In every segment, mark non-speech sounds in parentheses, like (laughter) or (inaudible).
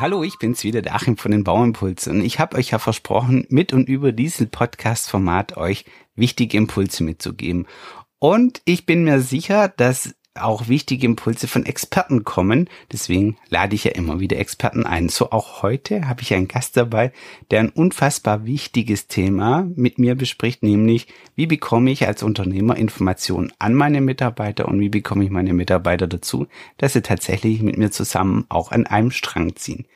Hallo, ich bin's wieder, der Achim von den Bauimpulsen. Und ich habe euch ja versprochen, mit und über diesen Podcast-Format euch wichtige Impulse mitzugeben. Und ich bin mir sicher, dass auch wichtige Impulse von Experten kommen. Deswegen lade ich ja immer wieder Experten ein. So auch heute habe ich einen Gast dabei, der ein unfassbar wichtiges Thema mit mir bespricht, nämlich wie bekomme ich als Unternehmer Informationen an meine Mitarbeiter und wie bekomme ich meine Mitarbeiter dazu, dass sie tatsächlich mit mir zusammen auch an einem Strang ziehen.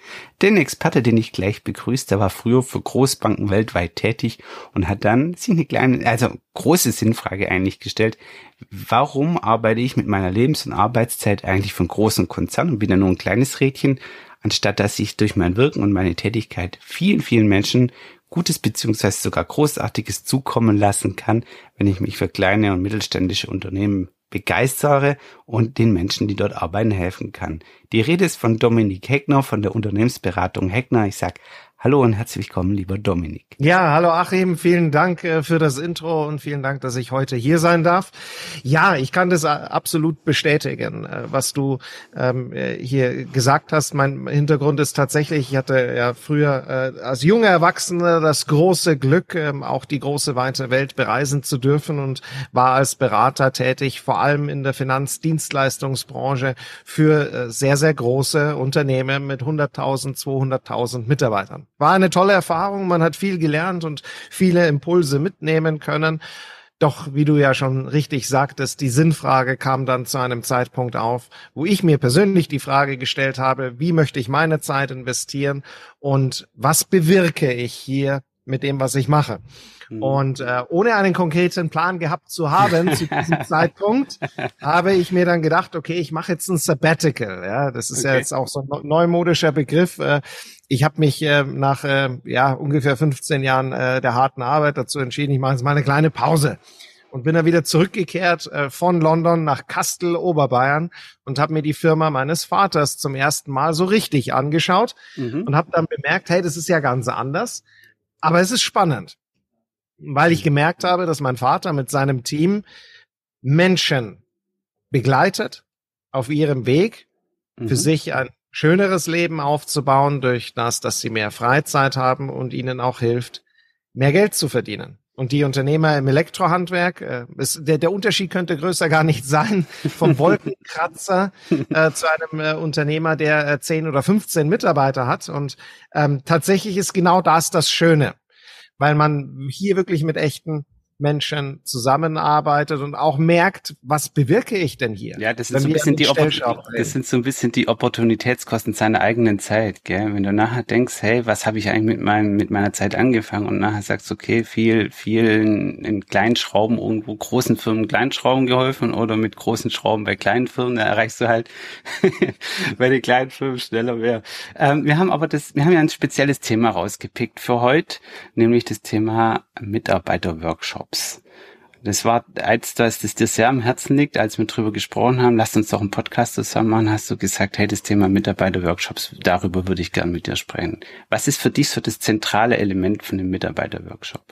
Den Experte, den ich gleich begrüße, der war früher für Großbanken weltweit tätig und hat dann sich eine kleine, also große Sinnfrage eigentlich gestellt. Warum arbeite ich mit meiner Lebens- und Arbeitszeit eigentlich von großen Konzernen und bin ja nur ein kleines Rädchen, anstatt dass ich durch mein Wirken und meine Tätigkeit vielen, vielen Menschen Gutes beziehungsweise sogar Großartiges zukommen lassen kann, wenn ich mich für kleine und mittelständische Unternehmen begeistere und den Menschen, die dort arbeiten, helfen kann. Die Rede ist von Dominik Heckner von der Unternehmensberatung Heckner. Ich sag Hallo und herzlich willkommen, lieber Dominik. Ja, hallo Achim, vielen Dank äh, für das Intro und vielen Dank, dass ich heute hier sein darf. Ja, ich kann das äh, absolut bestätigen, äh, was du ähm, hier gesagt hast. Mein Hintergrund ist tatsächlich, ich hatte ja früher als junger Erwachsener das große Glück, ähm, auch die große weite Welt bereisen zu dürfen und war als Berater tätig, vor allem in der Finanzdienstleistungsbranche für sehr, sehr große Unternehmen mit 100.000, 200.000 Mitarbeitern. War eine tolle Erfahrung, man hat viel gelernt und viele Impulse mitnehmen können. Doch, wie du ja schon richtig sagtest, die Sinnfrage kam dann zu einem Zeitpunkt auf, wo ich mir persönlich die Frage gestellt habe, wie möchte ich meine Zeit investieren und was bewirke ich hier mit dem, was ich mache. Mhm. Und äh, ohne einen konkreten Plan gehabt zu haben zu diesem (laughs) Zeitpunkt, habe ich mir dann gedacht, okay, ich mache jetzt ein Sabbatical. Ja, das ist okay. ja jetzt auch so ein neumodischer Begriff. Äh, ich habe mich äh, nach äh, ja ungefähr 15 Jahren äh, der harten Arbeit dazu entschieden, ich mache jetzt mal eine kleine Pause und bin dann wieder zurückgekehrt äh, von London nach Kastel, Oberbayern und habe mir die Firma meines Vaters zum ersten Mal so richtig angeschaut mhm. und habe dann bemerkt, hey, das ist ja ganz anders. Aber es ist spannend, weil ich gemerkt habe, dass mein Vater mit seinem Team Menschen begleitet auf ihrem Weg, mhm. für sich ein schöneres Leben aufzubauen durch das, dass sie mehr Freizeit haben und ihnen auch hilft, mehr Geld zu verdienen. Und die Unternehmer im Elektrohandwerk, äh, ist, der, der Unterschied könnte größer gar nicht sein, (laughs) vom Wolkenkratzer äh, zu einem äh, Unternehmer, der äh, 10 oder 15 Mitarbeiter hat. Und ähm, tatsächlich ist genau das das Schöne, weil man hier wirklich mit echten Menschen zusammenarbeitet und auch merkt, was bewirke ich denn hier? Ja, das, ist so ein bisschen die das sind so ein bisschen die Opportunitätskosten seiner eigenen Zeit, gell? Wenn du nachher denkst, hey, was habe ich eigentlich mit meinem mit meiner Zeit angefangen und nachher sagst, okay, viel viel in, in kleinen Schrauben irgendwo großen Firmen kleinen Schrauben geholfen oder mit großen Schrauben bei kleinen Firmen, da erreichst du halt (laughs) bei den kleinen Firmen schneller mehr. Ähm, wir haben aber das, wir haben ja ein spezielles Thema rausgepickt für heute, nämlich das Thema Mitarbeiterworkshop. Jobs. Das war, als das, das dir sehr am Herzen liegt, als wir drüber gesprochen haben, lasst uns doch einen Podcast zusammen machen, hast du gesagt, hey, das Thema Mitarbeiterworkshops, darüber würde ich gern mit dir sprechen. Was ist für dich so das zentrale Element von dem Mitarbeiterworkshop?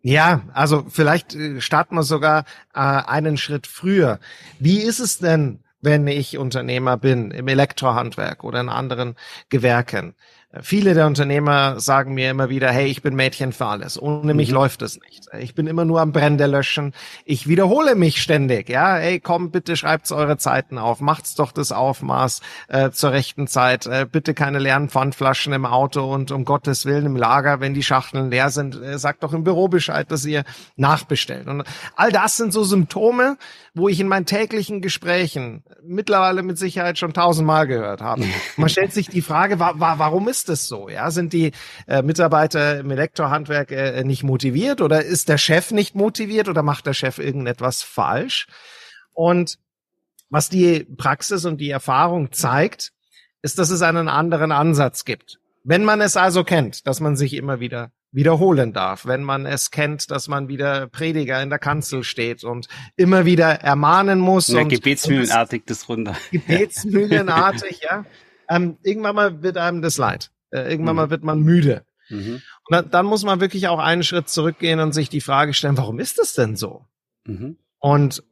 Ja, also vielleicht äh, starten wir sogar äh, einen Schritt früher. Wie ist es denn, wenn ich Unternehmer bin im Elektrohandwerk oder in anderen Gewerken? Viele der Unternehmer sagen mir immer wieder, hey, ich bin Mädchen für alles. Ohne mich mhm. läuft es nicht. Ich bin immer nur am Brände löschen. Ich wiederhole mich ständig. Ja, hey, komm, bitte schreibt's eure Zeiten auf. Macht's doch das Aufmaß äh, zur rechten Zeit. Äh, bitte keine leeren Pfandflaschen im Auto und um Gottes Willen im Lager, wenn die Schachteln leer sind, äh, sagt doch im Büro Bescheid, dass ihr nachbestellt. Und all das sind so Symptome, wo ich in meinen täglichen Gesprächen mittlerweile mit Sicherheit schon tausendmal gehört habe. (laughs) Man stellt sich die Frage, wa wa warum ist es so? Ja, sind die äh, Mitarbeiter im Elektrohandwerk äh, nicht motiviert oder ist der Chef nicht motiviert oder macht der Chef irgendetwas falsch? Und was die Praxis und die Erfahrung zeigt, ist, dass es einen anderen Ansatz gibt. Wenn man es also kennt, dass man sich immer wieder wiederholen darf, wenn man es kennt, dass man wieder Prediger in der Kanzel steht und immer wieder ermahnen muss. Ja, und, gebetsmühlenartig und das runter. Gebetsmühlenartig, (laughs) ja. Ähm, irgendwann mal wird einem das leid. Äh, irgendwann mhm. mal wird man müde. Mhm. Und dann, dann, muss man wirklich auch einen Schritt zurückgehen und sich die Frage stellen, warum ist das denn so? Mhm. Und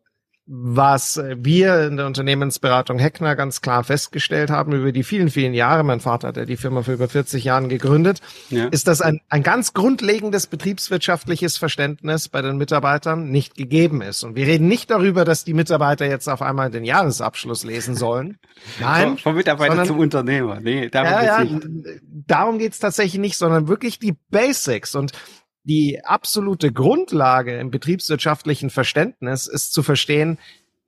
was wir in der Unternehmensberatung Heckner ganz klar festgestellt haben über die vielen, vielen Jahre, mein Vater hat ja die Firma für über 40 Jahren gegründet, ja. ist, dass ein, ein ganz grundlegendes betriebswirtschaftliches Verständnis bei den Mitarbeitern nicht gegeben ist. Und wir reden nicht darüber, dass die Mitarbeiter jetzt auf einmal den Jahresabschluss lesen sollen. (laughs) Nein. Vom Mitarbeiter sondern, zum Unternehmer. Nee, darum ja, geht's ja, nicht. Darum geht's tatsächlich nicht, sondern wirklich die Basics. Und die absolute Grundlage im betriebswirtschaftlichen Verständnis ist zu verstehen,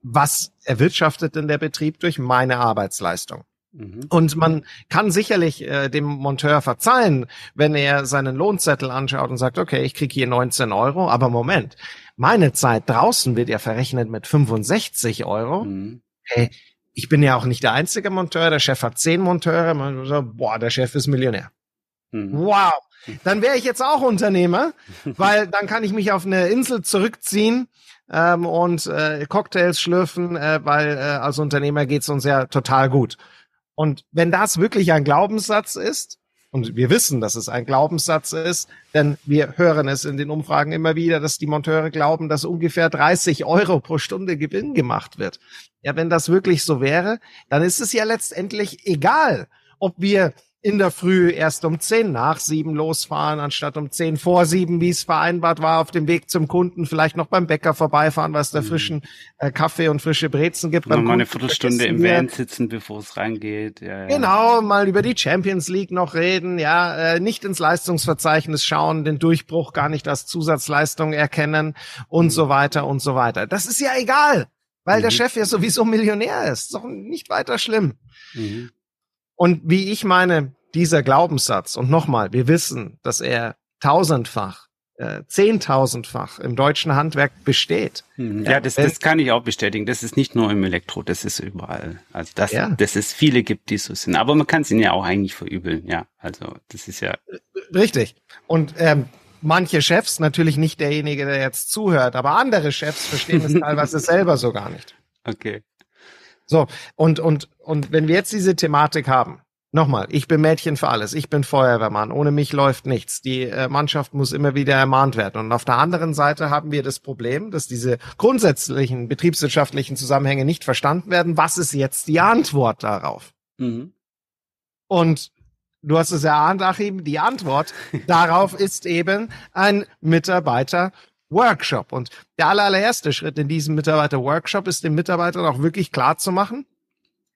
was erwirtschaftet denn der Betrieb durch meine Arbeitsleistung. Mhm. Und man kann sicherlich äh, dem Monteur verzeihen, wenn er seinen Lohnzettel anschaut und sagt, okay, ich krieg hier 19 Euro, aber Moment, meine Zeit draußen wird ja verrechnet mit 65 Euro. Mhm. Hey, ich bin ja auch nicht der einzige Monteur, der Chef hat zehn Monteure, man sagt, boah, der Chef ist Millionär. Mhm. Wow, (laughs) dann wäre ich jetzt auch Unternehmer, weil dann kann ich mich auf eine Insel zurückziehen ähm, und äh, Cocktails schlürfen, äh, weil äh, als Unternehmer geht's uns ja total gut. Und wenn das wirklich ein Glaubenssatz ist, und wir wissen, dass es ein Glaubenssatz ist, denn wir hören es in den Umfragen immer wieder, dass die Monteure glauben, dass ungefähr 30 Euro pro Stunde Gewinn gemacht wird. Ja, wenn das wirklich so wäre, dann ist es ja letztendlich egal, ob wir in der Früh erst um zehn nach sieben losfahren, anstatt um zehn vor sieben, wie es vereinbart war, auf dem Weg zum Kunden, vielleicht noch beim Bäcker vorbeifahren, weil es da mhm. frischen äh, Kaffee und frische Brezen gibt. Mal eine Viertelstunde im Van sitzen, bevor es reingeht. Ja, ja. Genau, mal über die Champions League noch reden, ja, äh, nicht ins Leistungsverzeichnis schauen, den Durchbruch gar nicht als Zusatzleistung erkennen und mhm. so weiter und so weiter. Das ist ja egal, weil mhm. der Chef ja sowieso Millionär ist. Ist doch nicht weiter schlimm. Mhm. Und wie ich meine, dieser Glaubenssatz, und nochmal, wir wissen, dass er tausendfach, äh, zehntausendfach im deutschen Handwerk besteht. Hm, ja, das, das kann ich auch bestätigen. Das ist nicht nur im Elektro, das ist überall. Also das, ja. dass es viele gibt, die so sind. Aber man kann es ihnen ja auch eigentlich verübeln, ja. Also das ist ja. Richtig. Und ähm, manche Chefs, natürlich nicht derjenige, der jetzt zuhört, aber andere Chefs verstehen es (laughs) teilweise selber so gar nicht. Okay. So, und, und, und wenn wir jetzt diese Thematik haben, nochmal, ich bin Mädchen für alles, ich bin Feuerwehrmann, ohne mich läuft nichts. Die äh, Mannschaft muss immer wieder ermahnt werden. Und auf der anderen Seite haben wir das Problem, dass diese grundsätzlichen betriebswirtschaftlichen Zusammenhänge nicht verstanden werden. Was ist jetzt die Antwort darauf? Mhm. Und du hast es erahnt, Achim, die Antwort (laughs) darauf ist eben ein Mitarbeiter Workshop. Und der allererste Schritt in diesem Mitarbeiter-Workshop ist den Mitarbeitern auch wirklich klar zu machen,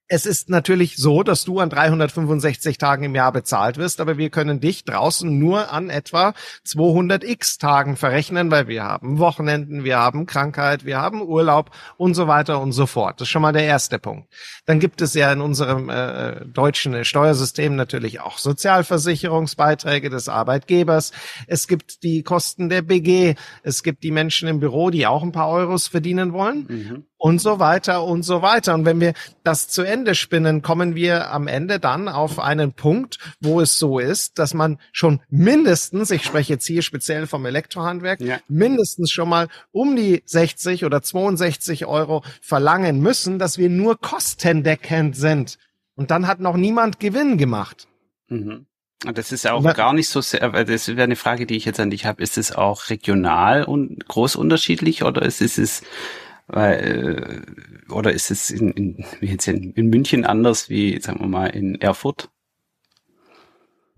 es ist natürlich so, dass du an 365 Tagen im Jahr bezahlt wirst, aber wir können dich draußen nur an etwa 200 x Tagen verrechnen, weil wir haben Wochenenden, wir haben Krankheit, wir haben Urlaub und so weiter und so fort. Das ist schon mal der erste Punkt. Dann gibt es ja in unserem äh, deutschen Steuersystem natürlich auch Sozialversicherungsbeiträge des Arbeitgebers. Es gibt die Kosten der BG. Es gibt die Menschen im Büro, die auch ein paar Euros verdienen wollen. Mhm und so weiter und so weiter. Und wenn wir das zu Ende spinnen, kommen wir am Ende dann auf einen Punkt, wo es so ist, dass man schon mindestens, ich spreche jetzt hier speziell vom Elektrohandwerk, ja. mindestens schon mal um die 60 oder 62 Euro verlangen müssen, dass wir nur kostendeckend sind. Und dann hat noch niemand Gewinn gemacht. Mhm. Das ist auch gar nicht so sehr, das wäre eine Frage, die ich jetzt an dich habe. Ist es auch regional und groß unterschiedlich oder ist es weil, äh, oder ist es in, in, jetzt in, in München anders wie, sagen wir mal, in Erfurt?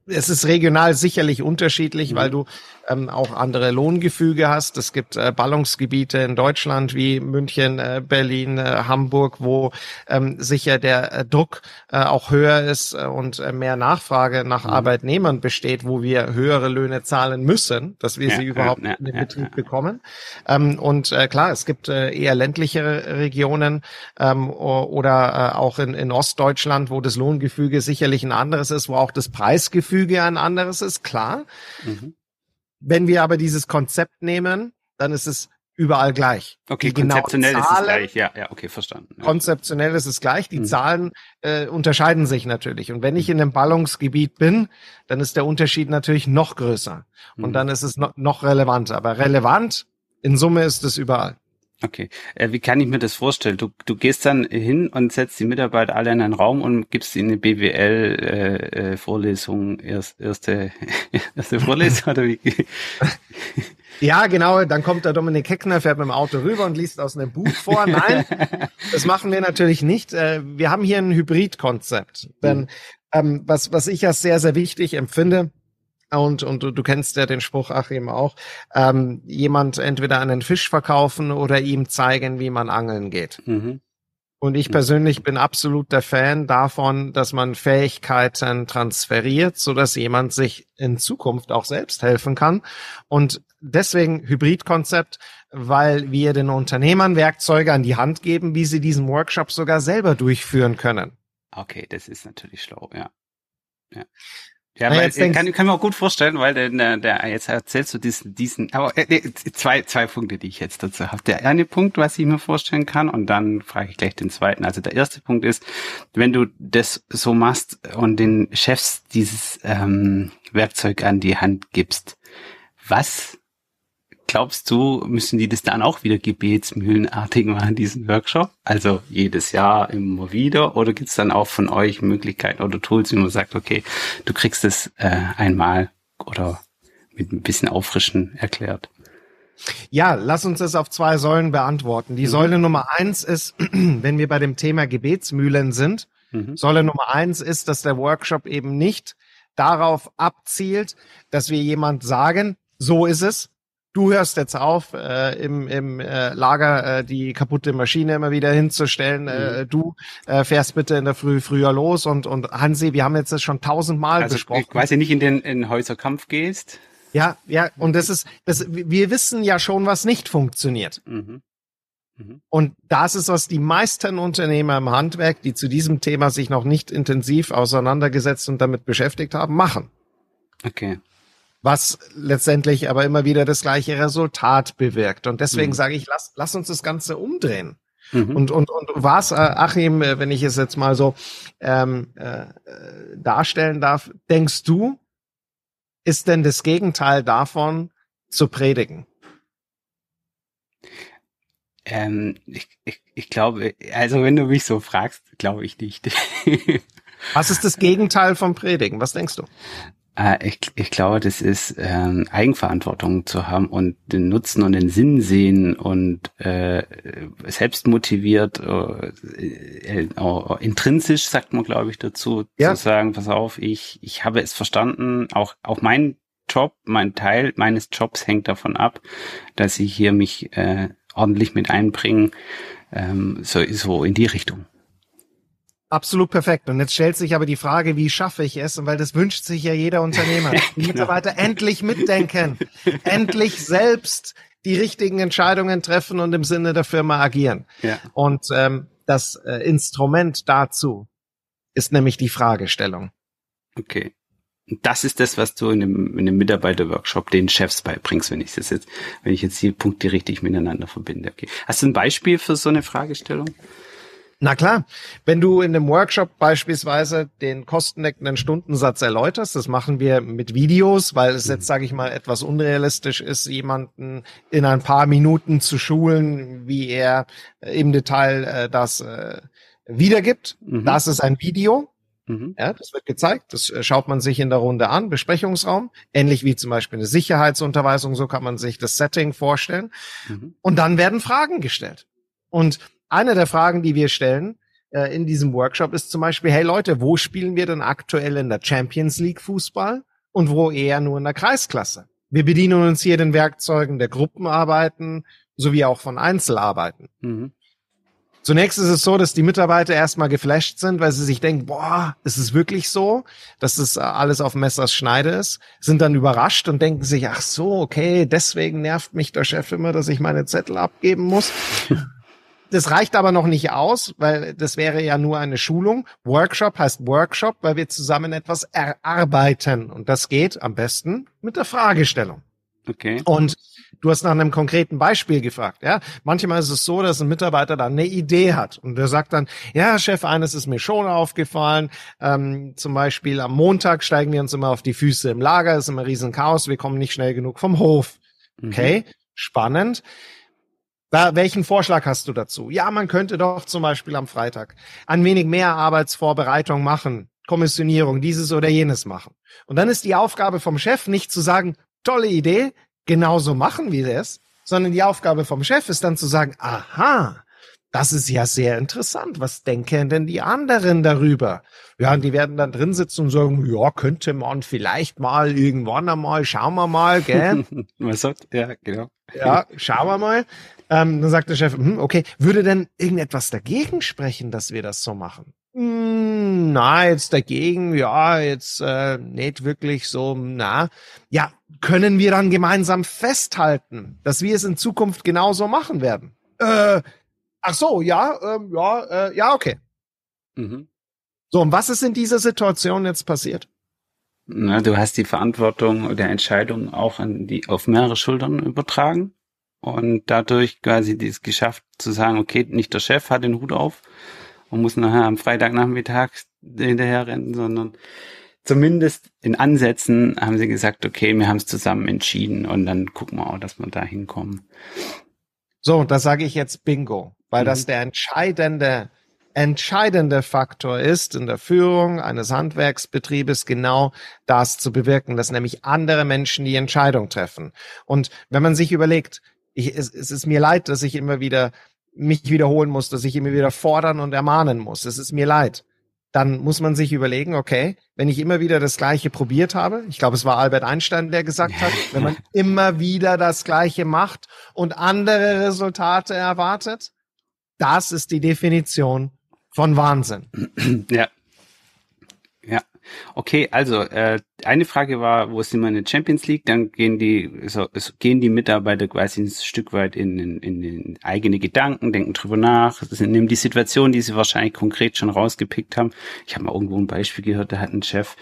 Es ist regional sicherlich unterschiedlich, mhm. weil du ähm, auch andere Lohngefüge hast. Es gibt äh, Ballungsgebiete in Deutschland wie München, äh, Berlin, äh, Hamburg, wo ähm, sicher der äh, Druck äh, auch höher ist äh, und mehr Nachfrage nach mhm. Arbeitnehmern besteht, wo wir höhere Löhne zahlen müssen, dass wir ja, sie überhaupt ja, in den Betrieb ja, bekommen. Ähm, und klar, es gibt eher ländlichere Regionen ähm, oder auch in, in Ostdeutschland, wo das Lohngefüge sicherlich ein anderes ist, wo auch das Preisgefüge ein anderes ist, klar. Mhm. Wenn wir aber dieses Konzept nehmen, dann ist es überall gleich. Okay, die konzeptionell Zahlen, ist es gleich. Ja, ja, okay, verstanden. Ja. Konzeptionell ist es gleich. Die mhm. Zahlen äh, unterscheiden sich natürlich. Und wenn ich in einem Ballungsgebiet bin, dann ist der Unterschied natürlich noch größer. Und mhm. dann ist es no noch relevanter. Aber relevant in Summe ist es überall. Okay. Äh, wie kann ich mir das vorstellen? Du, du gehst dann hin und setzt die Mitarbeiter alle in einen Raum und gibst ihnen eine BWL-Vorlesung, äh, äh, erst, erste, (laughs) erste Vorlesung oder wie? (laughs) Ja, genau. Dann kommt der Dominik Heckner, fährt mit dem Auto rüber und liest aus einem Buch vor. Nein, (laughs) das machen wir natürlich nicht. Äh, wir haben hier ein Hybridkonzept. Denn mhm. ähm, was, was ich als sehr, sehr wichtig empfinde, und, und du, du kennst ja den Spruch, Achim, auch, ähm, jemand entweder einen Fisch verkaufen oder ihm zeigen, wie man angeln geht. Mhm. Und ich persönlich bin absolut der Fan davon, dass man Fähigkeiten transferiert, so dass jemand sich in Zukunft auch selbst helfen kann. Und deswegen Hybridkonzept, weil wir den Unternehmern Werkzeuge an die Hand geben, wie sie diesen Workshop sogar selber durchführen können. Okay, das ist natürlich schlau, ja. ja. Ja, weil, jetzt kann, kann mir auch gut vorstellen, weil der, der jetzt erzählst du diesen, diesen, aber äh, zwei, zwei Punkte, die ich jetzt dazu habe. Der eine Punkt, was ich mir vorstellen kann, und dann frage ich gleich den zweiten. Also der erste Punkt ist, wenn du das so machst und den Chefs dieses ähm, Werkzeug an die Hand gibst, was glaubst du, müssen die das dann auch wieder gebetsmühlenartig machen, diesen Workshop? Also jedes Jahr immer wieder? Oder gibt's dann auch von euch Möglichkeiten oder Tools, wie man sagt, okay, du kriegst es äh, einmal oder mit ein bisschen Auffrischen erklärt? Ja, lass uns das auf zwei Säulen beantworten. Die mhm. Säule Nummer eins ist, (clears throat) wenn wir bei dem Thema Gebetsmühlen sind, mhm. Säule Nummer eins ist, dass der Workshop eben nicht darauf abzielt, dass wir jemand sagen, so ist es, du hörst jetzt auf, äh, im, im äh, Lager äh, die kaputte Maschine immer wieder hinzustellen. Äh, mhm. Du äh, fährst bitte in der Früh früher los und und Hansi, wir haben jetzt das schon tausendmal also, besprochen. Ich weiß ja nicht in den in Häuserkampf gehst. Ja, ja, und das ist, das, wir wissen ja schon, was nicht funktioniert. Mhm. Mhm. Und das ist, was die meisten Unternehmer im Handwerk, die zu diesem Thema sich noch nicht intensiv auseinandergesetzt und damit beschäftigt haben, machen. Okay was letztendlich aber immer wieder das gleiche Resultat bewirkt. Und deswegen mhm. sage ich, lass, lass uns das Ganze umdrehen. Mhm. Und, und, und was, äh, Achim, äh, wenn ich es jetzt mal so ähm, äh, darstellen darf, denkst du, ist denn das Gegenteil davon zu predigen? Ähm, ich, ich, ich glaube, also wenn du mich so fragst, glaube ich nicht. (laughs) Was ist das Gegenteil vom Predigen? Was denkst du? Äh, ich, ich glaube, das ist ähm, Eigenverantwortung zu haben und den Nutzen und den Sinn sehen und äh, selbst motiviert, äh, äh, intrinsisch sagt man, glaube ich, dazu, ja. zu sagen, pass auf, ich, ich habe es verstanden, auch, auch mein Job, mein Teil meines Jobs hängt davon ab, dass ich hier mich äh, ordentlich mit einbringe, ähm, so, so in die Richtung. Absolut perfekt. Und jetzt stellt sich aber die Frage, wie schaffe ich es? Und weil das wünscht sich ja jeder Unternehmer. (laughs) Die genau. Mitarbeiter endlich mitdenken, (laughs) endlich selbst die richtigen Entscheidungen treffen und im Sinne der Firma agieren. Ja. Und ähm, das äh, Instrument dazu ist nämlich die Fragestellung. Okay. Das ist das, was du in dem, in dem Mitarbeiterworkshop den Chefs beibringst, wenn ich das jetzt, wenn ich jetzt die Punkte richtig miteinander verbinde. Okay. Hast du ein Beispiel für so eine Fragestellung? Na klar, wenn du in dem Workshop beispielsweise den kostendeckenden Stundensatz erläuterst, das machen wir mit Videos, weil es jetzt, sage ich mal, etwas unrealistisch ist, jemanden in ein paar Minuten zu schulen, wie er im Detail äh, das äh, wiedergibt. Mhm. Das ist ein Video. Mhm. Ja, das wird gezeigt, das äh, schaut man sich in der Runde an, Besprechungsraum, ähnlich wie zum Beispiel eine Sicherheitsunterweisung, so kann man sich das Setting vorstellen. Mhm. Und dann werden Fragen gestellt. Und eine der Fragen, die wir stellen äh, in diesem Workshop ist zum Beispiel, hey Leute, wo spielen wir denn aktuell in der Champions League Fußball und wo eher nur in der Kreisklasse? Wir bedienen uns hier den Werkzeugen der Gruppenarbeiten sowie auch von Einzelarbeiten. Mhm. Zunächst ist es so, dass die Mitarbeiter erstmal geflasht sind, weil sie sich denken, boah, ist es wirklich so, dass das alles auf Messers Schneide ist, sind dann überrascht und denken sich, ach so, okay, deswegen nervt mich der Chef immer, dass ich meine Zettel abgeben muss. Das reicht aber noch nicht aus, weil das wäre ja nur eine Schulung. Workshop heißt Workshop, weil wir zusammen etwas erarbeiten. Und das geht am besten mit der Fragestellung. Okay. Und du hast nach einem konkreten Beispiel gefragt, ja. Manchmal ist es so, dass ein Mitarbeiter dann eine Idee hat und der sagt dann, ja, Chef, eines ist mir schon aufgefallen. Ähm, zum Beispiel am Montag steigen wir uns immer auf die Füße im Lager, ist immer riesen Chaos, wir kommen nicht schnell genug vom Hof. Mhm. Okay, mhm. spannend. Da, welchen Vorschlag hast du dazu? Ja, man könnte doch zum Beispiel am Freitag ein wenig mehr Arbeitsvorbereitung machen, Kommissionierung, dieses oder jenes machen. Und dann ist die Aufgabe vom Chef nicht zu sagen, tolle Idee, genauso machen wir das, sondern die Aufgabe vom Chef ist dann zu sagen, aha, das ist ja sehr interessant. Was denken denn die anderen darüber? Ja, und die werden dann drin sitzen und sagen, ja, könnte man vielleicht mal irgendwann einmal, schauen wir mal, gell? (laughs) Ja, genau. Ja, schauen wir mal. Ähm, dann sagt der Chef, hm, okay, würde denn irgendetwas dagegen sprechen, dass wir das so machen? Hm, na, jetzt dagegen, ja, jetzt äh, nicht wirklich so, na. Ja, können wir dann gemeinsam festhalten, dass wir es in Zukunft genauso machen werden? Äh, Ach so, ja, ähm, ja, äh, ja, okay. Mhm. So, und was ist in dieser Situation jetzt passiert? Na, du hast die Verantwortung der Entscheidung auch an die, auf mehrere Schultern übertragen und dadurch quasi dies geschafft zu sagen, okay, nicht der Chef hat den Hut auf und muss nachher am Freitagnachmittag hinterher rennen, sondern zumindest in Ansätzen haben sie gesagt, okay, wir haben es zusammen entschieden und dann gucken wir auch, dass wir da hinkommen. So, da sage ich jetzt Bingo weil mhm. das der entscheidende, entscheidende Faktor ist in der Führung eines Handwerksbetriebes genau das zu bewirken, dass nämlich andere Menschen die Entscheidung treffen. Und wenn man sich überlegt, ich, es, es ist mir leid, dass ich immer wieder mich wiederholen muss, dass ich immer wieder fordern und ermahnen muss. Es ist mir leid. Dann muss man sich überlegen, okay, wenn ich immer wieder das Gleiche probiert habe, ich glaube, es war Albert Einstein, der gesagt hat, (laughs) wenn man immer wieder das Gleiche macht und andere Resultate erwartet, das ist die Definition von Wahnsinn. Ja. Okay, also äh, eine Frage war, wo sind wir in der Champions League? Dann gehen die, so, es gehen die Mitarbeiter quasi ein Stück weit in, in, in, in eigene Gedanken, denken drüber nach, sind, nehmen die Situation, die sie wahrscheinlich konkret schon rausgepickt haben. Ich habe mal irgendwo ein Beispiel gehört, da hat ein Chef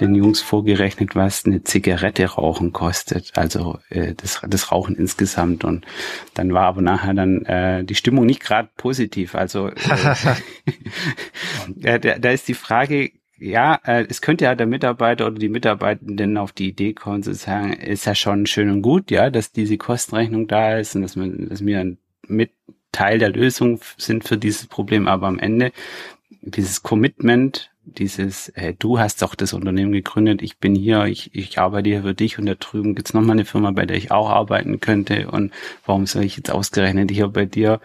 den Jungs vorgerechnet, was eine Zigarette rauchen kostet, also äh, das, das Rauchen insgesamt. Und dann war aber nachher dann äh, die Stimmung nicht gerade positiv. Also äh, (laughs) (laughs) da, da ist die Frage, ja, äh, es könnte ja der Mitarbeiter oder die Mitarbeitenden auf die Idee kommen, zu sagen, ist ja schon schön und gut, ja, dass diese Kostenrechnung da ist und dass man, dass wir ein mit Teil der Lösung sind für dieses Problem, aber am Ende dieses Commitment dieses, äh, du hast doch das Unternehmen gegründet, ich bin hier, ich, ich arbeite hier für dich und da drüben gibt's noch mal eine Firma, bei der ich auch arbeiten könnte. Und warum soll ich jetzt ausgerechnet hier bei dir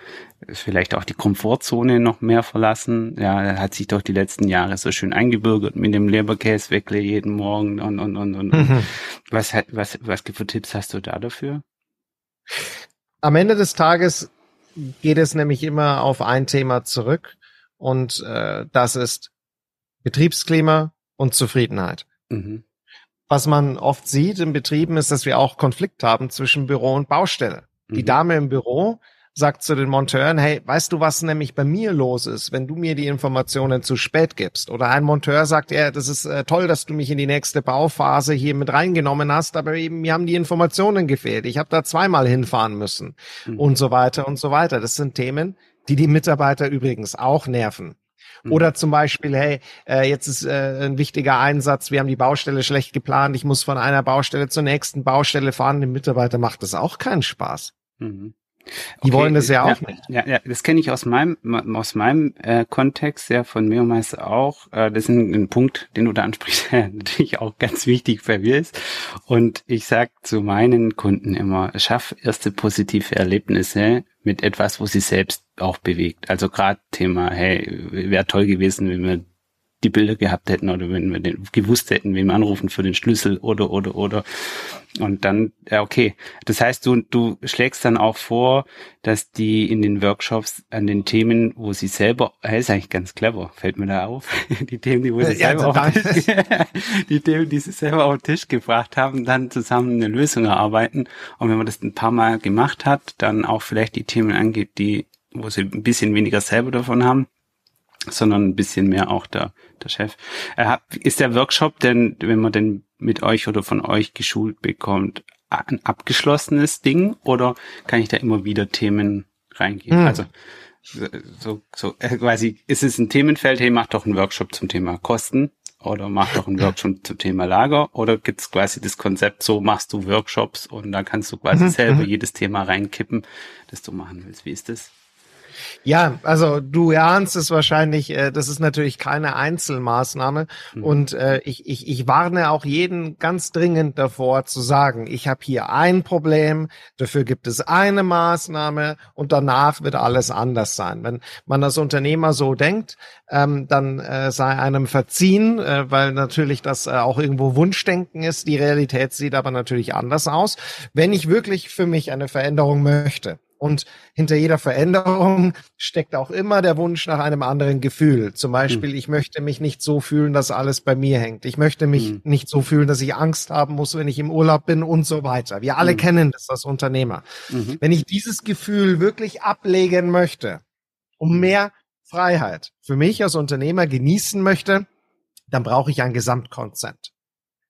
vielleicht auch die Komfortzone noch mehr verlassen? Ja, er hat sich doch die letzten Jahre so schön eingebürgert mit dem Leberkäseweckle jeden Morgen und, und, und, und. Mhm. Was, was, was für Tipps hast du da dafür? Am Ende des Tages geht es nämlich immer auf ein Thema zurück und äh, das ist Betriebsklima und Zufriedenheit. Mhm. Was man oft sieht in Betrieben ist, dass wir auch Konflikt haben zwischen Büro und Baustelle. Mhm. Die Dame im Büro sagt zu den Monteuren, hey, weißt du, was nämlich bei mir los ist, wenn du mir die Informationen zu spät gibst? Oder ein Monteur sagt, ja, das ist äh, toll, dass du mich in die nächste Bauphase hier mit reingenommen hast, aber eben mir haben die Informationen gefehlt. Ich habe da zweimal hinfahren müssen mhm. und so weiter und so weiter. Das sind Themen, die die Mitarbeiter übrigens auch nerven. Mhm. Oder zum Beispiel, hey, äh, jetzt ist äh, ein wichtiger Einsatz, wir haben die Baustelle schlecht geplant, ich muss von einer Baustelle zur nächsten Baustelle fahren, dem Mitarbeiter macht das auch keinen Spaß. Mhm. Die okay, wollen das ja auch ja, nicht. Ja, ja, das kenne ich aus meinem aus meinem äh, Kontext, ja von mir meist auch. Äh, das ist ein, ein Punkt, den du da ansprichst, (laughs) der natürlich auch ganz wichtig bei mir ist. Und ich sag zu meinen Kunden immer: Schaff erste positive Erlebnisse mit etwas, wo sie selbst auch bewegt. Also gerade Thema, hey, wäre toll gewesen, wenn wir die Bilder gehabt hätten oder wenn wir den, gewusst hätten, wem anrufen für den Schlüssel oder oder oder und dann ja okay. Das heißt du du schlägst dann auch vor dass die in den Workshops an den Themen wo sie selber äh, ist eigentlich ganz clever fällt mir da auf. (laughs) Die Themen die wo sie ja, selber auf Tisch, (laughs) die Themen die sie selber auf den Tisch gebracht haben dann zusammen eine Lösung erarbeiten. Und wenn man das ein paar Mal gemacht hat dann auch vielleicht die Themen angeht die wo sie ein bisschen weniger selber davon haben sondern ein bisschen mehr auch der, der Chef. Äh, ist der Workshop denn, wenn man denn mit euch oder von euch geschult bekommt, ein abgeschlossenes Ding oder kann ich da immer wieder Themen reingehen? Hm. Also so, so äh, quasi, ist es ein Themenfeld, hey, mach doch einen Workshop zum Thema Kosten oder mach doch einen Workshop zum Thema Lager oder gibt's quasi das Konzept, so machst du Workshops und da kannst du quasi mhm. selber mhm. jedes Thema reinkippen, das du machen willst. Wie ist das? Ja, also du erahnst es wahrscheinlich, äh, das ist natürlich keine Einzelmaßnahme mhm. und äh, ich, ich, ich warne auch jeden ganz dringend davor zu sagen, ich habe hier ein Problem, dafür gibt es eine Maßnahme und danach wird alles anders sein. Wenn man als Unternehmer so denkt, ähm, dann äh, sei einem verziehen, äh, weil natürlich das äh, auch irgendwo Wunschdenken ist. Die Realität sieht aber natürlich anders aus. Wenn ich wirklich für mich eine Veränderung möchte, und hinter jeder Veränderung steckt auch immer der Wunsch nach einem anderen Gefühl. Zum Beispiel, mhm. ich möchte mich nicht so fühlen, dass alles bei mir hängt. Ich möchte mich mhm. nicht so fühlen, dass ich Angst haben muss, wenn ich im Urlaub bin und so weiter. Wir alle mhm. kennen das als Unternehmer. Mhm. Wenn ich dieses Gefühl wirklich ablegen möchte, um mehr Freiheit für mich als Unternehmer genießen möchte, dann brauche ich ein Gesamtkonzept,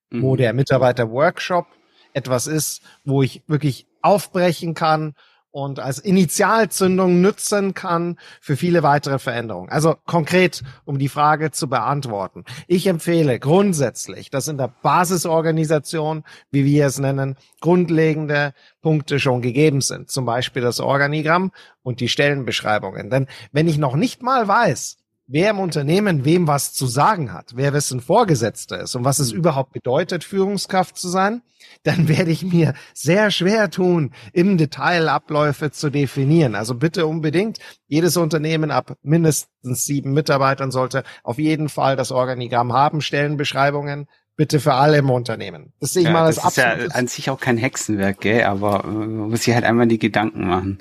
wo mhm. der Mitarbeiter-Workshop etwas ist, wo ich wirklich aufbrechen kann und als Initialzündung nützen kann für viele weitere Veränderungen. Also konkret, um die Frage zu beantworten. Ich empfehle grundsätzlich, dass in der Basisorganisation, wie wir es nennen, grundlegende Punkte schon gegeben sind. Zum Beispiel das Organigramm und die Stellenbeschreibungen. Denn wenn ich noch nicht mal weiß, wer im Unternehmen wem was zu sagen hat, wer wessen Vorgesetzter ist und was es überhaupt bedeutet, Führungskraft zu sein, (laughs) dann werde ich mir sehr schwer tun, im Detail Abläufe zu definieren. Also bitte unbedingt, jedes Unternehmen ab mindestens sieben Mitarbeitern sollte auf jeden Fall das Organigramm haben, Stellenbeschreibungen, bitte für alle im Unternehmen. Das sehe ich ja, mal als Das ist ja an sich auch kein Hexenwerk, gell? aber man muss sich halt einmal die Gedanken machen.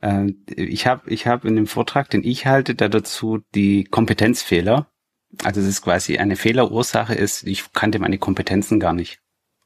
Äh, ich habe ich hab in dem Vortrag, den ich halte, da dazu die Kompetenzfehler. Also es ist quasi eine Fehlerursache ist, ich kannte meine Kompetenzen gar nicht.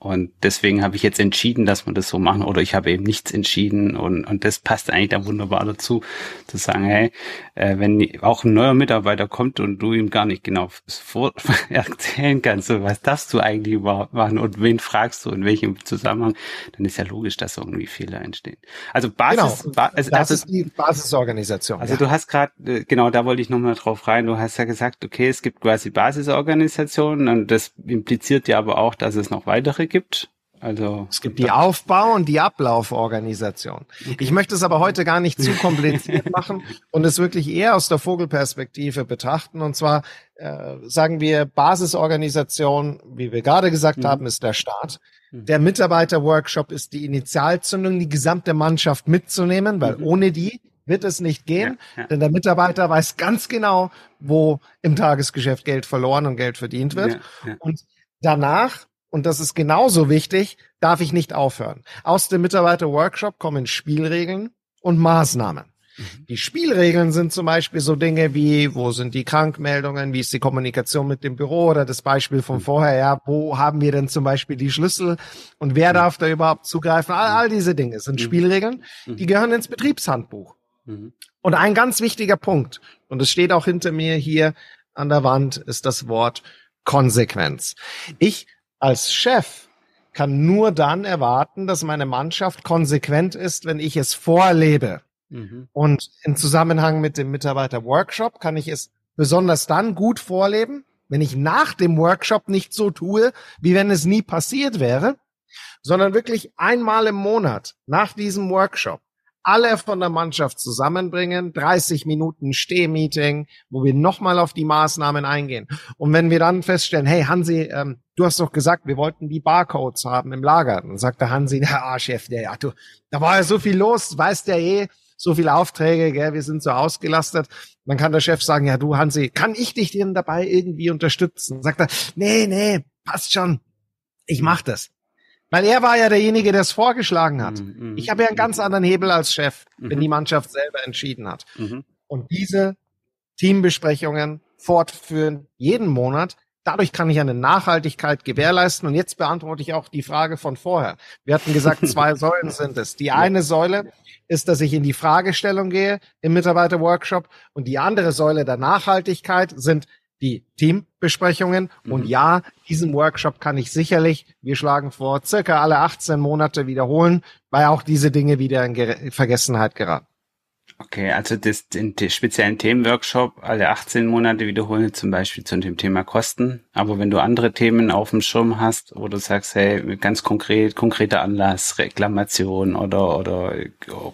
Und deswegen habe ich jetzt entschieden, dass wir das so machen oder ich habe eben nichts entschieden und, und das passt eigentlich da wunderbar dazu, zu sagen, hey, äh, wenn auch ein neuer Mitarbeiter kommt und du ihm gar nicht genau vor (laughs) erzählen kannst, so, was darfst du eigentlich überhaupt machen und wen fragst du in welchem Zusammenhang, dann ist ja logisch, dass irgendwie Fehler entstehen. Also Basis, genau, ba also, das ist die Basisorganisation. Also ja. du hast gerade, äh, genau, da wollte ich nochmal drauf rein, du hast ja gesagt, okay, es gibt quasi Basisorganisationen und das impliziert ja aber auch, dass es noch weitere gibt. Also es gibt die Aufbau- und die Ablauforganisation. Okay. Ich möchte es aber heute gar nicht zu kompliziert (laughs) machen und es wirklich eher aus der Vogelperspektive betrachten. Und zwar äh, sagen wir, Basisorganisation, wie wir gerade gesagt mhm. haben, ist der Start. Mhm. Der Mitarbeiterworkshop ist die Initialzündung, die gesamte Mannschaft mitzunehmen, weil mhm. ohne die wird es nicht gehen, ja, ja. denn der Mitarbeiter weiß ganz genau, wo im Tagesgeschäft Geld verloren und Geld verdient wird. Ja, und danach und das ist genauso wichtig, darf ich nicht aufhören. Aus dem Mitarbeiter-Workshop kommen Spielregeln und Maßnahmen. Mhm. Die Spielregeln sind zum Beispiel so Dinge wie, wo sind die Krankmeldungen, wie ist die Kommunikation mit dem Büro oder das Beispiel von mhm. vorher, ja, wo haben wir denn zum Beispiel die Schlüssel und wer mhm. darf da überhaupt zugreifen? All, all diese Dinge sind Spielregeln, die gehören ins Betriebshandbuch. Und ein ganz wichtiger Punkt, und es steht auch hinter mir hier an der Wand, ist das Wort Konsequenz. Ich als Chef kann nur dann erwarten, dass meine Mannschaft konsequent ist, wenn ich es vorlebe. Mhm. Und im Zusammenhang mit dem Mitarbeiter-Workshop kann ich es besonders dann gut vorleben, wenn ich nach dem Workshop nicht so tue, wie wenn es nie passiert wäre, sondern wirklich einmal im Monat nach diesem Workshop alle von der Mannschaft zusammenbringen, 30 Minuten Stehmeeting, wo wir nochmal auf die Maßnahmen eingehen. Und wenn wir dann feststellen, hey Hansi, ähm, du hast doch gesagt, wir wollten die Barcodes haben im Lager. Dann sagt der Hansi, (laughs) ah Chef, der, ja, du, da war ja so viel los, weißt der eh, so viele Aufträge, gell, wir sind so ausgelastet. Dann kann der Chef sagen, ja du Hansi, kann ich dich denn dabei irgendwie unterstützen? Sagt er, nee, nee, passt schon, ich mach das. Weil er war ja derjenige, der es vorgeschlagen hat. Mhm, mhm, ich habe ja einen ganz anderen Hebel als Chef, wenn die Mannschaft selber entschieden hat. Mhm. Und diese Teambesprechungen fortführen jeden Monat. Dadurch kann ich eine Nachhaltigkeit gewährleisten. Und jetzt beantworte ich auch die Frage von vorher. Wir hatten gesagt, (laughs) zwei Säulen sind es. Die eine Säule ist, dass ich in die Fragestellung gehe im Mitarbeiterworkshop. Und die andere Säule der Nachhaltigkeit sind die Teambesprechungen. Mhm. Und ja, diesen Workshop kann ich sicherlich, wir schlagen vor, circa alle 18 Monate wiederholen, weil auch diese Dinge wieder in Ger Vergessenheit geraten. Okay, also das, den, den speziellen Themenworkshop alle 18 Monate wiederholen, zum Beispiel zu dem Thema Kosten. Aber wenn du andere Themen auf dem Schirm hast oder sagst, hey, ganz konkret, konkreter Anlass, Reklamation oder, oder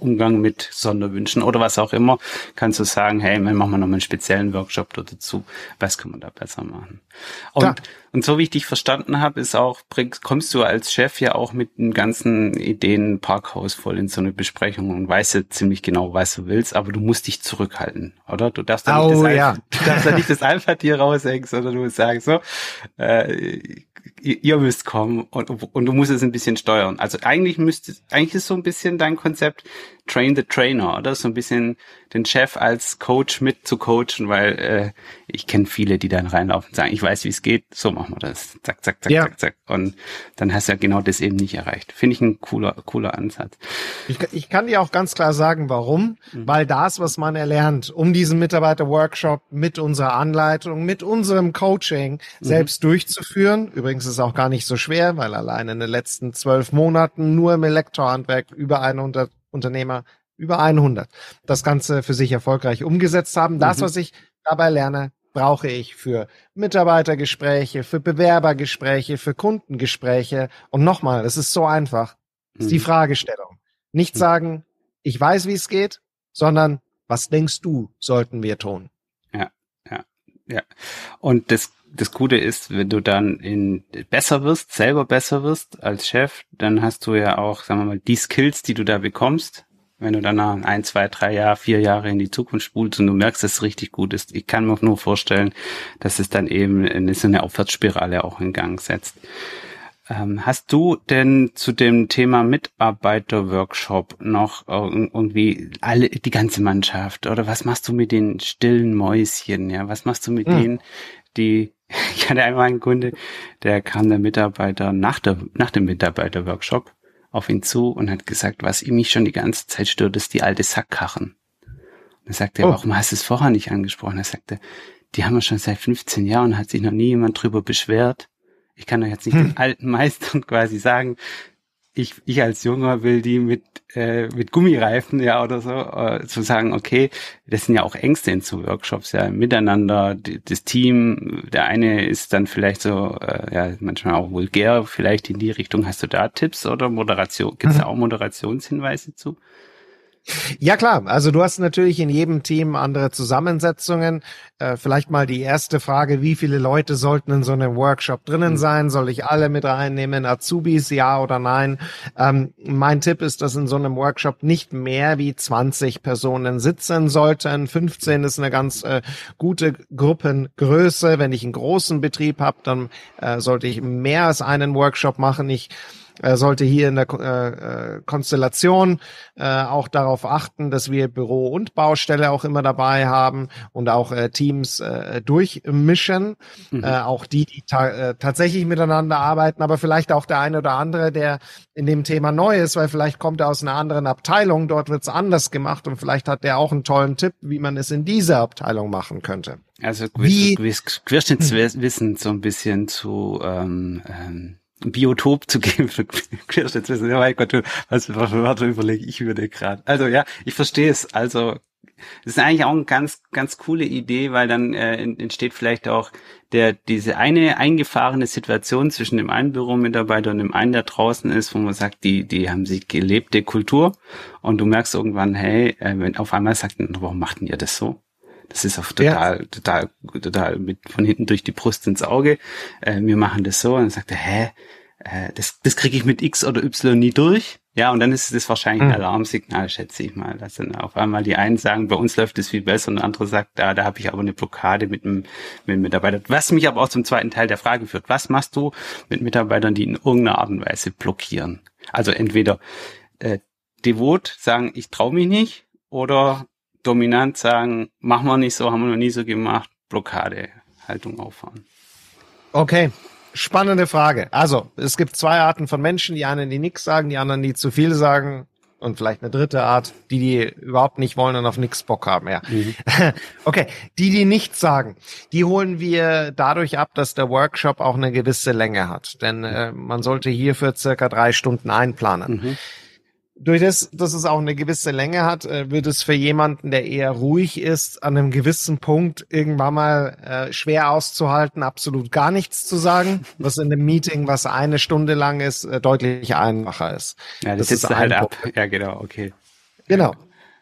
Umgang mit Sonderwünschen oder was auch immer, kannst du sagen, hey, dann machen wir nochmal einen speziellen Workshop dazu. Was kann man da besser machen? Und, ja. und so wie ich dich verstanden habe, ist auch, kommst du als Chef ja auch mit den ganzen Ideen Parkhaus voll in so eine Besprechung und weißt ja ziemlich genau, was du willst, aber du musst dich zurückhalten, oder? Du darfst da oh, nicht, das ja. Alpha, du darfst da nicht das Alpha-Tier raushängen, sondern du musst sagen, so, äh, ihr müsst kommen und, und du musst es ein bisschen steuern. Also eigentlich müsste, eigentlich ist so ein bisschen dein Konzept Train the Trainer, oder? So ein bisschen den Chef als Coach mit zu coachen, weil äh, ich kenne viele, die dann reinlaufen und sagen, ich weiß, wie es geht, so machen wir das. Zack, zack, zack, ja. zack, zack. Und dann hast du ja genau das eben nicht erreicht. Finde ich ein cooler, cooler Ansatz. Ich, ich kann dir auch ganz klar sagen, warum. Mhm. Weil das, was man erlernt, um diesen Mitarbeiter-Workshop mit unserer Anleitung, mit unserem Coaching mhm. selbst durchzuführen, übrigens ist auch gar nicht so schwer, weil allein in den letzten zwölf Monaten nur im Elektrohandwerk über 100 Unternehmer über 100 das Ganze für sich erfolgreich umgesetzt haben. Das, mhm. was ich dabei lerne, brauche ich für Mitarbeitergespräche, für Bewerbergespräche, für Kundengespräche. Und nochmal, es ist so einfach. Das ist die mhm. Fragestellung. Nicht mhm. sagen, ich weiß, wie es geht, sondern was denkst du, sollten wir tun? Ja, ja, ja. Und das, das Gute ist, wenn du dann in besser wirst, selber besser wirst als Chef, dann hast du ja auch, sagen wir mal, die Skills, die du da bekommst, wenn du dann ein, zwei, drei Jahre, vier Jahre in die Zukunft spulst und du merkst, dass es richtig gut ist. Ich kann mir nur vorstellen, dass es dann eben eine, so eine Aufwärtsspirale auch in Gang setzt. Ähm, hast du denn zu dem Thema Mitarbeiterworkshop noch irgendwie alle, die ganze Mannschaft oder was machst du mit den stillen Mäuschen? Ja, was machst du mit hm. denen, die, (laughs) ich hatte einmal einen Kunde, der kam der Mitarbeiter nach der, nach dem Mitarbeiterworkshop auf ihn zu und hat gesagt, was ihm mich schon die ganze Zeit stört, ist die alte Sackkarren. Und dann sagte er, oh. warum hast du es vorher nicht angesprochen? Er sagte, die haben wir schon seit 15 Jahren, hat sich noch nie jemand drüber beschwert. Ich kann doch jetzt nicht hm. den alten Meistern (laughs) quasi sagen, ich, ich als Junger will die mit, äh, mit Gummireifen, ja, oder so, äh, zu sagen, okay, das sind ja auch Ängste in so Workshops, ja, miteinander, die, das Team, der eine ist dann vielleicht so, äh, ja, manchmal auch vulgär, vielleicht in die Richtung. Hast du da Tipps oder Moderation? Gibt es da mhm. auch (laughs) Moderationshinweise zu? Ja klar, also du hast natürlich in jedem Team andere Zusammensetzungen. Äh, vielleicht mal die erste Frage, wie viele Leute sollten in so einem Workshop drinnen mhm. sein? Soll ich alle mit reinnehmen? Azubis, ja oder nein? Ähm, mein Tipp ist, dass in so einem Workshop nicht mehr wie 20 Personen sitzen sollten. 15 ist eine ganz äh, gute Gruppengröße. Wenn ich einen großen Betrieb habe, dann äh, sollte ich mehr als einen Workshop machen. Ich sollte hier in der äh, äh, Konstellation äh, auch darauf achten, dass wir Büro und Baustelle auch immer dabei haben und auch äh, Teams äh, durchmischen, mhm. äh, auch die, die ta äh, tatsächlich miteinander arbeiten, aber vielleicht auch der eine oder andere, der in dem Thema neu ist, weil vielleicht kommt er aus einer anderen Abteilung, dort wird's anders gemacht und vielleicht hat der auch einen tollen Tipp, wie man es in dieser Abteilung machen könnte. Also Querschnittswissen so ein bisschen zu ähm, ähm Biotop zu geben für (laughs) Querschnittswissen. Ja, mein Gott, was, was, was überlege ich über den gerade. Also ja, ich verstehe es. Also das ist eigentlich auch eine ganz, ganz coole Idee, weil dann äh, entsteht vielleicht auch der diese eine eingefahrene Situation zwischen dem einen Büromitarbeiter und dem einen, der draußen ist, wo man sagt, die, die haben sich gelebte Kultur und du merkst irgendwann, hey, äh, wenn auf einmal sagt, warum machten ihr das so? Das ist auch total, ja. total, total mit von hinten durch die Brust ins Auge. Äh, wir machen das so. Und dann sagt er, hä, äh, das, das kriege ich mit X oder Y nie durch. Ja, und dann ist das wahrscheinlich ein mhm. Alarmsignal, schätze ich mal. Dass dann auf einmal die einen sagen, bei uns läuft es viel besser und der andere sagt, da, da habe ich aber eine Blockade mit einem, mit einem Mitarbeiter. Was mich aber auch zum zweiten Teil der Frage führt. Was machst du mit Mitarbeitern, die in irgendeiner Art und Weise blockieren? Also entweder äh, devot sagen, ich traue mich nicht, oder dominant sagen, machen wir nicht so, haben wir noch nie so gemacht, Blockade, Haltung auffahren. Okay. Spannende Frage. Also, es gibt zwei Arten von Menschen, die einen, die nichts sagen, die anderen, die zu viel sagen und vielleicht eine dritte Art, die die überhaupt nicht wollen und auf nichts Bock haben, ja. Mhm. (laughs) Okay, die die nichts sagen, die holen wir dadurch ab, dass der Workshop auch eine gewisse Länge hat, denn äh, man sollte hier für circa drei Stunden einplanen. Mhm durch das, dass es auch eine gewisse Länge hat, äh, wird es für jemanden, der eher ruhig ist, an einem gewissen Punkt irgendwann mal äh, schwer auszuhalten, absolut gar nichts zu sagen, (laughs) was in einem Meeting, was eine Stunde lang ist, äh, deutlich einfacher ist. Ja, das, das ist halt ab. Ja, genau, okay. Genau.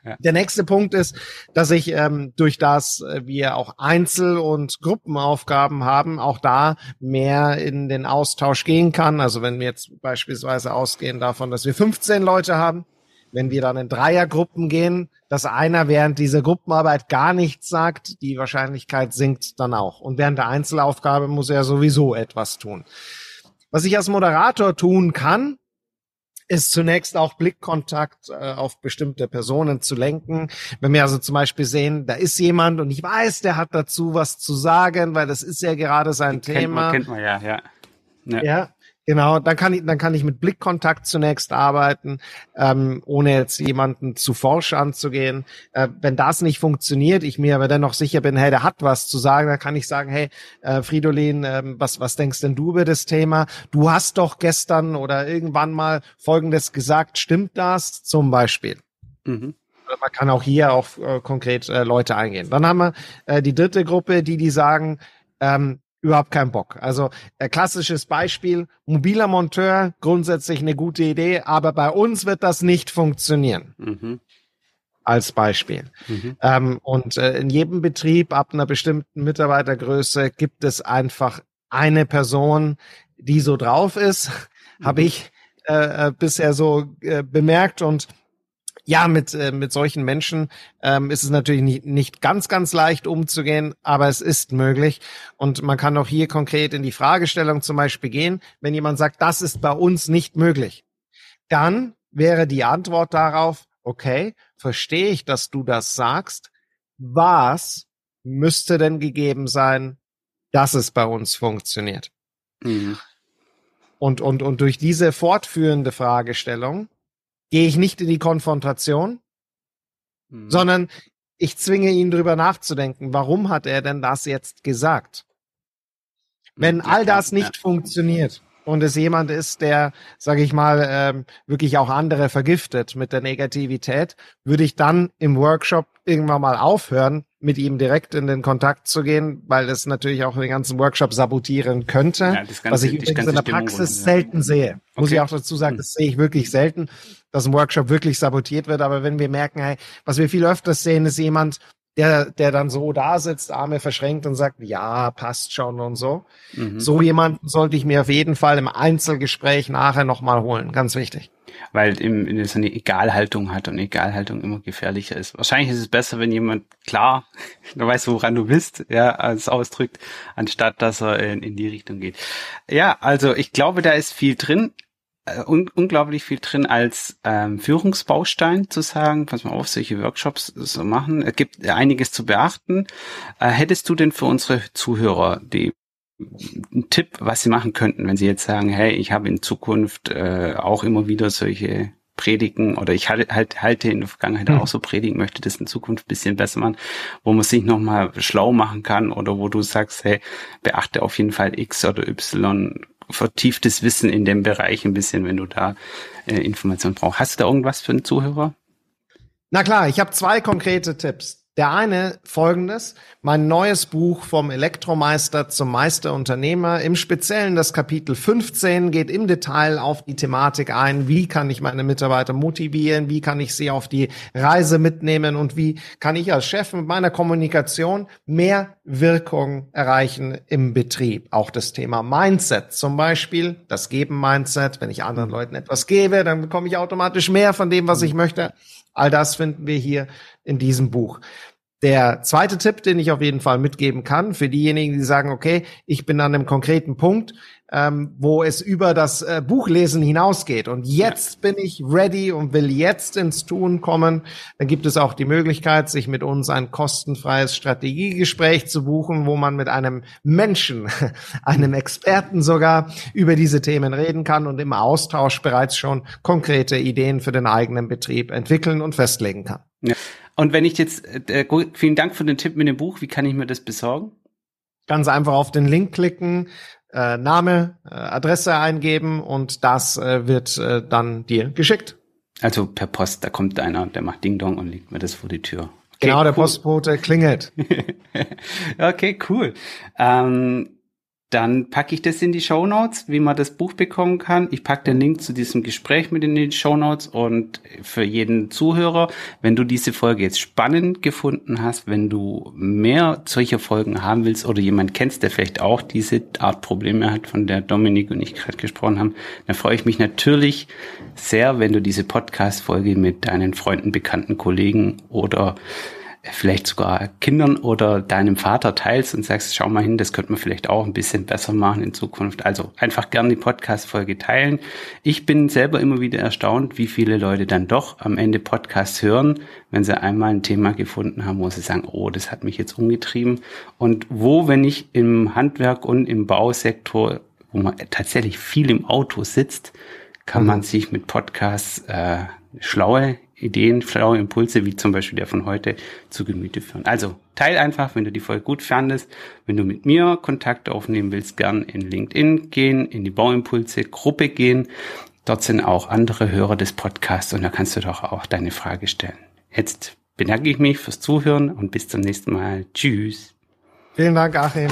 Ja. Der nächste Punkt ist, dass ich ähm, durch das äh, wir auch Einzel- und Gruppenaufgaben haben, auch da mehr in den Austausch gehen kann. Also wenn wir jetzt beispielsweise ausgehen davon, dass wir 15 Leute haben, wenn wir dann in Dreiergruppen gehen, dass einer während dieser Gruppenarbeit gar nichts sagt, die Wahrscheinlichkeit sinkt dann auch. Und während der Einzelaufgabe muss er sowieso etwas tun. Was ich als Moderator tun kann, ist zunächst auch Blickkontakt äh, auf bestimmte Personen zu lenken. Wenn wir also zum Beispiel sehen, da ist jemand und ich weiß, der hat dazu was zu sagen, weil das ist ja gerade sein kennt Thema. Man, kennt man ja, ja. Ja. ja. Genau, dann kann ich, dann kann ich mit Blickkontakt zunächst arbeiten, ähm, ohne jetzt jemanden zu forsch anzugehen. Äh, wenn das nicht funktioniert, ich mir aber dennoch sicher bin, hey, der hat was zu sagen, dann kann ich sagen, hey, äh, Fridolin, äh, was, was denkst denn du über das Thema? Du hast doch gestern oder irgendwann mal Folgendes gesagt, stimmt das? Zum Beispiel. Mhm man kann auch hier auf äh, konkret äh, Leute eingehen. Dann haben wir äh, die dritte Gruppe, die die sagen, ähm, überhaupt keinen Bock. Also äh, klassisches Beispiel, mobiler Monteur, grundsätzlich eine gute Idee, aber bei uns wird das nicht funktionieren. Mhm. Als Beispiel. Mhm. Ähm, und äh, in jedem Betrieb ab einer bestimmten Mitarbeitergröße gibt es einfach eine Person, die so drauf ist, (laughs) mhm. habe ich äh, äh, bisher so äh, bemerkt und ja, mit, äh, mit solchen Menschen ähm, ist es natürlich nicht, nicht ganz, ganz leicht umzugehen, aber es ist möglich. Und man kann auch hier konkret in die Fragestellung zum Beispiel gehen, wenn jemand sagt, das ist bei uns nicht möglich. Dann wäre die Antwort darauf, okay, verstehe ich, dass du das sagst. Was müsste denn gegeben sein, dass es bei uns funktioniert? Mhm. Und, und, und durch diese fortführende Fragestellung gehe ich nicht in die Konfrontation, mhm. sondern ich zwinge ihn drüber nachzudenken, warum hat er denn das jetzt gesagt? Wenn all das nicht funktioniert und es jemand ist, der, sage ich mal, ähm, wirklich auch andere vergiftet mit der Negativität, würde ich dann im Workshop irgendwann mal aufhören, mit ihm direkt in den Kontakt zu gehen, weil das natürlich auch den ganzen Workshop sabotieren könnte, ja, ganze, was ich übrigens in der Praxis selten sehe. Muss okay. ich auch dazu sagen, hm. das sehe ich wirklich selten, dass ein Workshop wirklich sabotiert wird. Aber wenn wir merken, hey, was wir viel öfters sehen, ist jemand, der, der dann so da sitzt, Arme verschränkt und sagt, ja, passt schon und so. Mhm. So jemanden sollte ich mir auf jeden Fall im Einzelgespräch nachher nochmal holen. Ganz wichtig. Weil eben so eine Egalhaltung hat und Egalhaltung immer gefährlicher ist. Wahrscheinlich ist es besser, wenn jemand klar, (laughs) du weißt, woran du bist, ja, als ausdrückt, anstatt dass er in, in die Richtung geht. Ja, also ich glaube, da ist viel drin. Äh, un unglaublich viel drin als ähm, Führungsbaustein zu sagen, pass mal auf, solche Workshops so machen. Es gibt einiges zu beachten. Äh, hättest du denn für unsere Zuhörer die einen Tipp, was sie machen könnten, wenn sie jetzt sagen, hey, ich habe in Zukunft äh, auch immer wieder solche Predigen oder ich halte, halt, halte in der Vergangenheit mhm. auch so Predigen, möchte das in Zukunft ein bisschen besser machen, wo man sich nochmal schlau machen kann oder wo du sagst, hey, beachte auf jeden Fall X oder Y vertieftes Wissen in dem Bereich ein bisschen, wenn du da äh, Informationen brauchst. Hast du da irgendwas für einen Zuhörer? Na klar, ich habe zwei konkrete Tipps. Der eine folgendes, mein neues Buch vom Elektromeister zum Meisterunternehmer, im Speziellen das Kapitel 15 geht im Detail auf die Thematik ein, wie kann ich meine Mitarbeiter motivieren, wie kann ich sie auf die Reise mitnehmen? Und wie kann ich als Chef mit meiner Kommunikation mehr Wirkung erreichen im Betrieb. Auch das Thema Mindset. Zum Beispiel, das Geben-Mindset, wenn ich anderen Leuten etwas gebe, dann bekomme ich automatisch mehr von dem, was ich möchte. All das finden wir hier in diesem Buch. Der zweite Tipp, den ich auf jeden Fall mitgeben kann, für diejenigen, die sagen, okay, ich bin an einem konkreten Punkt, ähm, wo es über das äh, Buchlesen hinausgeht und jetzt bin ich ready und will jetzt ins Tun kommen, dann gibt es auch die Möglichkeit, sich mit uns ein kostenfreies Strategiegespräch zu buchen, wo man mit einem Menschen, (laughs) einem Experten sogar über diese Themen reden kann und im Austausch bereits schon konkrete Ideen für den eigenen Betrieb entwickeln und festlegen kann. Ja. Und wenn ich jetzt, äh, vielen Dank für den Tipp mit dem Buch, wie kann ich mir das besorgen? Ganz einfach auf den Link klicken, äh, Name, äh, Adresse eingeben und das äh, wird äh, dann dir geschickt. Also per Post, da kommt einer, der macht Ding Dong und legt mir das vor die Tür. Okay, genau, der cool. Postbote klingelt. (laughs) okay, cool. Ähm, dann packe ich das in die Show Notes, wie man das Buch bekommen kann. Ich packe den Link zu diesem Gespräch mit in die Show Notes und für jeden Zuhörer, wenn du diese Folge jetzt spannend gefunden hast, wenn du mehr solcher Folgen haben willst oder jemand kennst, der vielleicht auch diese Art Probleme hat, von der Dominik und ich gerade gesprochen haben, dann freue ich mich natürlich sehr, wenn du diese Podcast-Folge mit deinen Freunden, Bekannten, Kollegen oder vielleicht sogar Kindern oder deinem Vater teilst und sagst, schau mal hin, das könnte man vielleicht auch ein bisschen besser machen in Zukunft. Also einfach gerne die Podcast-Folge teilen. Ich bin selber immer wieder erstaunt, wie viele Leute dann doch am Ende Podcasts hören, wenn sie einmal ein Thema gefunden haben, wo sie sagen, oh, das hat mich jetzt umgetrieben. Und wo, wenn ich im Handwerk und im Bausektor, wo man tatsächlich viel im Auto sitzt, kann mhm. man sich mit Podcasts äh, schlaue Ideen, schlaue Impulse, wie zum Beispiel der von heute, zu Gemüte führen. Also teil einfach, wenn du die Folge gut fandest. Wenn du mit mir Kontakt aufnehmen willst, gern in LinkedIn gehen, in die Bauimpulse Gruppe gehen. Dort sind auch andere Hörer des Podcasts und da kannst du doch auch deine Frage stellen. Jetzt bedanke ich mich fürs Zuhören und bis zum nächsten Mal. Tschüss. Vielen Dank, Achim.